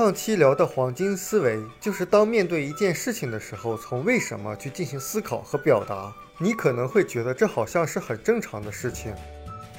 上期聊的黄金思维，就是当面对一件事情的时候，从为什么去进行思考和表达。你可能会觉得这好像是很正常的事情，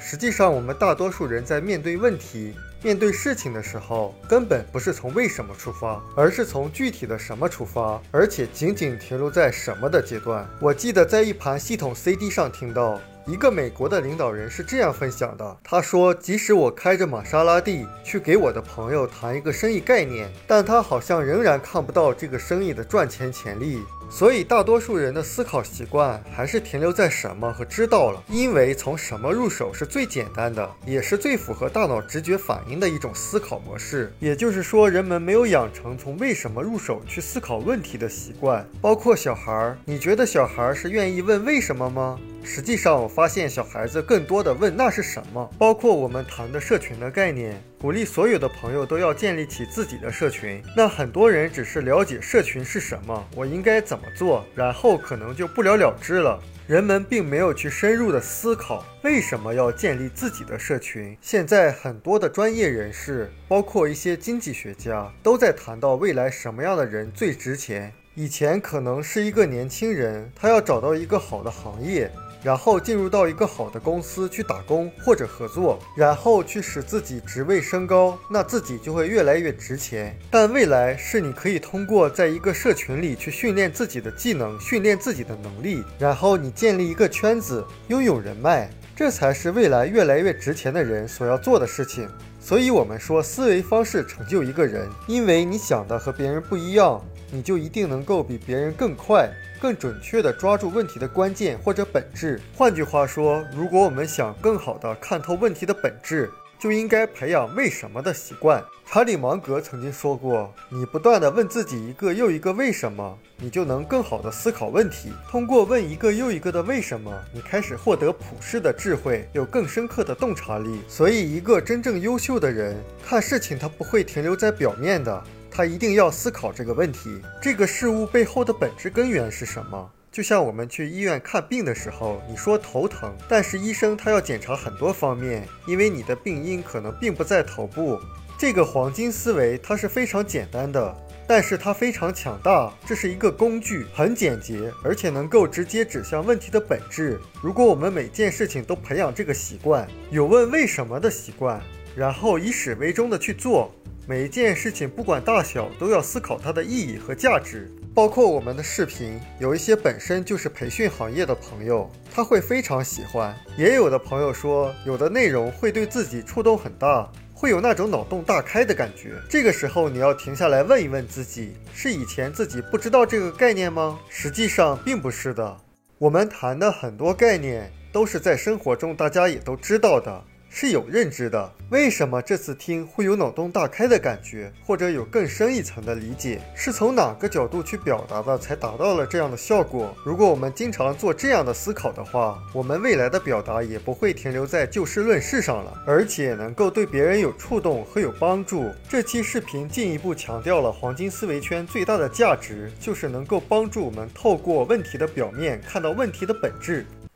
实际上，我们大多数人在面对问题、面对事情的时候，根本不是从为什么出发，而是从具体的什么出发，而且仅仅停留在什么的阶段。我记得在一盘系统 CD 上听到。一个美国的领导人是这样分享的：他说，即使我开着玛莎拉蒂去给我的朋友谈一个生意概念，但他好像仍然看不到这个生意的赚钱潜力。所以，大多数人的思考习惯还是停留在什么和知道了，因为从什么入手是最简单的，也是最符合大脑直觉反应的一种思考模式。也就是说，人们没有养成从为什么入手去思考问题的习惯。包括小孩儿，你觉得小孩儿是愿意问为什么吗？实际上，我发现小孩子更多的问那是什么。包括我们谈的社群的概念，鼓励所有的朋友都要建立起自己的社群。那很多人只是了解社群是什么，我应该怎么做，然后可能就不了了之了。人们并没有去深入的思考为什么要建立自己的社群。现在很多的专业人士，包括一些经济学家，都在谈到未来什么样的人最值钱。以前可能是一个年轻人，他要找到一个好的行业。然后进入到一个好的公司去打工或者合作，然后去使自己职位升高，那自己就会越来越值钱。但未来是你可以通过在一个社群里去训练自己的技能，训练自己的能力，然后你建立一个圈子，拥有人脉，这才是未来越来越值钱的人所要做的事情。所以，我们说思维方式成就一个人，因为你想的和别人不一样，你就一定能够比别人更快。更准确地抓住问题的关键或者本质。换句话说，如果我们想更好地看透问题的本质，就应该培养为什么的习惯。查理芒格曾经说过：“你不断地问自己一个又一个为什么，你就能更好地思考问题。通过问一个又一个的为什么，你开始获得普世的智慧，有更深刻的洞察力。所以，一个真正优秀的人看事情，他不会停留在表面的。”他一定要思考这个问题：这个事物背后的本质根源是什么？就像我们去医院看病的时候，你说头疼，但是医生他要检查很多方面，因为你的病因可能并不在头部。这个黄金思维它是非常简单的，但是它非常强大。这是一个工具，很简洁，而且能够直接指向问题的本质。如果我们每件事情都培养这个习惯，有问为什么的习惯，然后以始为终的去做。每一件事情，不管大小，都要思考它的意义和价值。包括我们的视频，有一些本身就是培训行业的朋友，他会非常喜欢；也有的朋友说，有的内容会对自己触动很大，会有那种脑洞大开的感觉。这个时候，你要停下来问一问自己：是以前自己不知道这个概念吗？实际上并不是的。我们谈的很多概念，都是在生活中大家也都知道的。是有认知的，为什么这次听会有脑洞大开的感觉，或者有更深一层的理解？是从哪个角度去表达的，才达到了这样的效果？如果我们经常做这样的思考的话，我们未来的表达也不会停留在就事论事上了，而且能够对别人有触动和有帮助。这期视频进一步强调了黄金思维圈最大的价值，就是能够帮助我们透过问题的表面看到问题的本质。